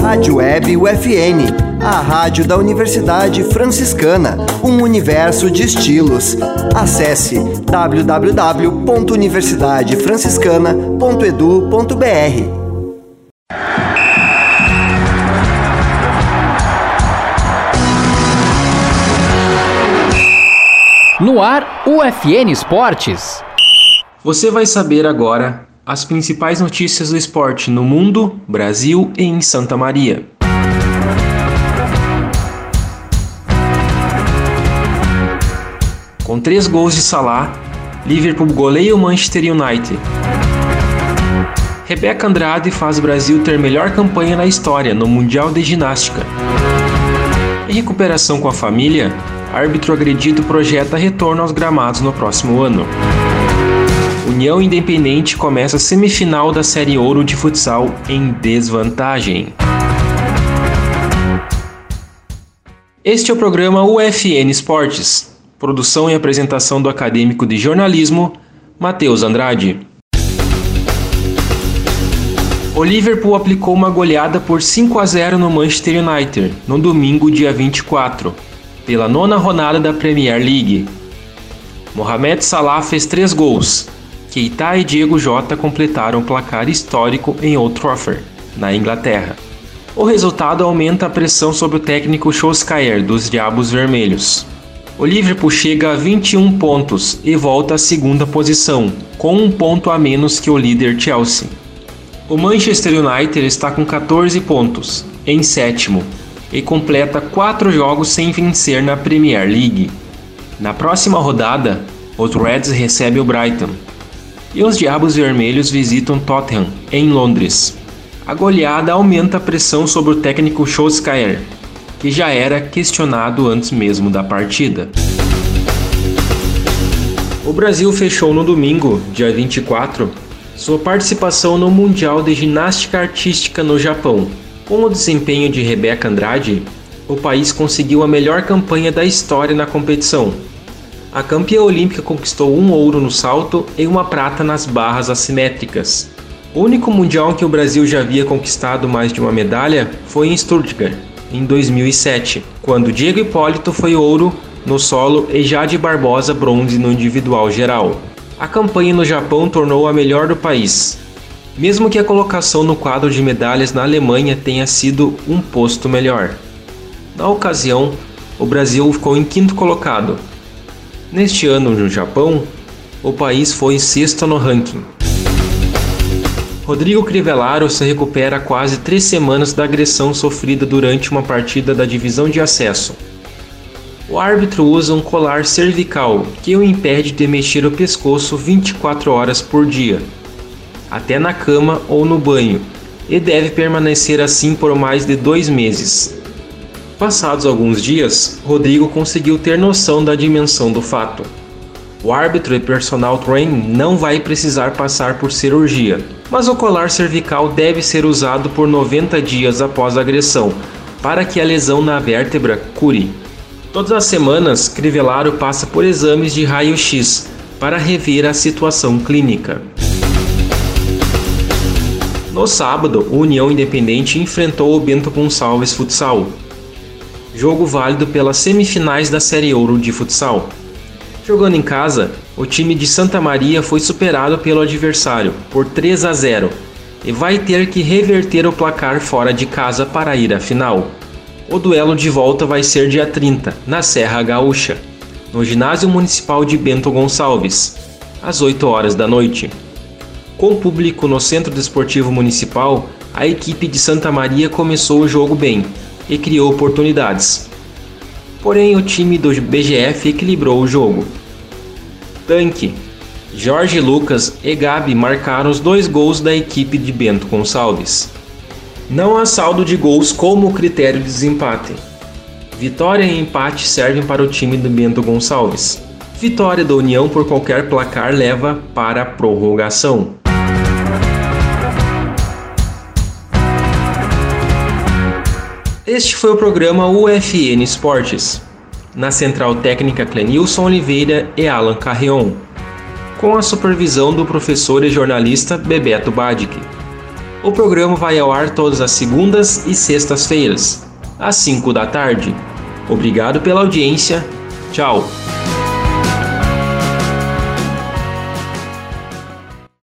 Rádio Web UFN, a rádio da Universidade Franciscana, um universo de estilos. Acesse www.universidadefranciscana.edu.br. No ar, UFN Esportes. Você vai saber agora as principais notícias do esporte no mundo, Brasil e em Santa Maria. Com três gols de Salah, Liverpool goleia o Manchester United. Rebeca Andrade faz o Brasil ter melhor campanha na história no Mundial de Ginástica. Em recuperação com a família, árbitro agredido projeta retorno aos gramados no próximo ano. União Independente começa a semifinal da Série Ouro de futsal em desvantagem. Este é o programa UFN Esportes, produção e apresentação do acadêmico de jornalismo Matheus Andrade. O Liverpool aplicou uma goleada por 5 a 0 no Manchester United no domingo, dia 24, pela nona rodada da Premier League. Mohamed Salah fez três gols. Keita e Diego Jota completaram o placar histórico em Old Trafford, na Inglaterra. O resultado aumenta a pressão sobre o técnico Solskjaer dos Diabos Vermelhos. O Liverpool chega a 21 pontos e volta à segunda posição, com um ponto a menos que o líder Chelsea. O Manchester United está com 14 pontos, em sétimo, e completa quatro jogos sem vencer na Premier League. Na próxima rodada, os Reds recebem o Brighton e os Diabos Vermelhos visitam Tottenham, em Londres. A goleada aumenta a pressão sobre o técnico Solskjaer, que já era questionado antes mesmo da partida. O Brasil fechou no domingo, dia 24, sua participação no Mundial de Ginástica Artística no Japão, com o desempenho de Rebeca Andrade, o país conseguiu a melhor campanha da história na competição. A campeã olímpica conquistou um ouro no salto e uma prata nas barras assimétricas. O único mundial em que o Brasil já havia conquistado mais de uma medalha foi em Stuttgart, em 2007, quando Diego Hipólito foi ouro no solo e Jade Barbosa bronze no individual geral. A campanha no Japão tornou a melhor do país, mesmo que a colocação no quadro de medalhas na Alemanha tenha sido um posto melhor. Na ocasião, o Brasil ficou em quinto colocado. Neste ano, no Japão, o país foi sexto no ranking. Rodrigo Crivellaro se recupera quase três semanas da agressão sofrida durante uma partida da divisão de acesso. O árbitro usa um colar cervical que o impede de mexer o pescoço 24 horas por dia, até na cama ou no banho, e deve permanecer assim por mais de dois meses. Passados alguns dias, Rodrigo conseguiu ter noção da dimensão do fato. O árbitro e personal training não vai precisar passar por cirurgia, mas o colar cervical deve ser usado por 90 dias após a agressão, para que a lesão na vértebra cure. Todas as semanas, Crivellaro passa por exames de raio-x para rever a situação clínica. No sábado, o União Independente enfrentou o Bento Gonçalves Futsal. Jogo válido pelas semifinais da Série Ouro de Futsal. Jogando em casa, o time de Santa Maria foi superado pelo adversário por 3 a 0 e vai ter que reverter o placar fora de casa para ir à final. O duelo de volta vai ser dia 30, na Serra Gaúcha, no Ginásio Municipal de Bento Gonçalves, às 8 horas da noite. Com público no Centro Desportivo Municipal, a equipe de Santa Maria começou o jogo bem e criou oportunidades. Porém, o time do BGF equilibrou o jogo. Tanque, Jorge Lucas e Gabi marcaram os dois gols da equipe de Bento Gonçalves. Não há saldo de gols como critério de desempate. Vitória e empate servem para o time do Bento Gonçalves. Vitória da União por qualquer placar leva para a prorrogação. Este foi o programa UFN Esportes, na central técnica Clenilson Oliveira e Alan Carreon, com a supervisão do professor e jornalista Bebeto Badic. O programa vai ao ar todas as segundas e sextas-feiras, às 5 da tarde. Obrigado pela audiência. Tchau.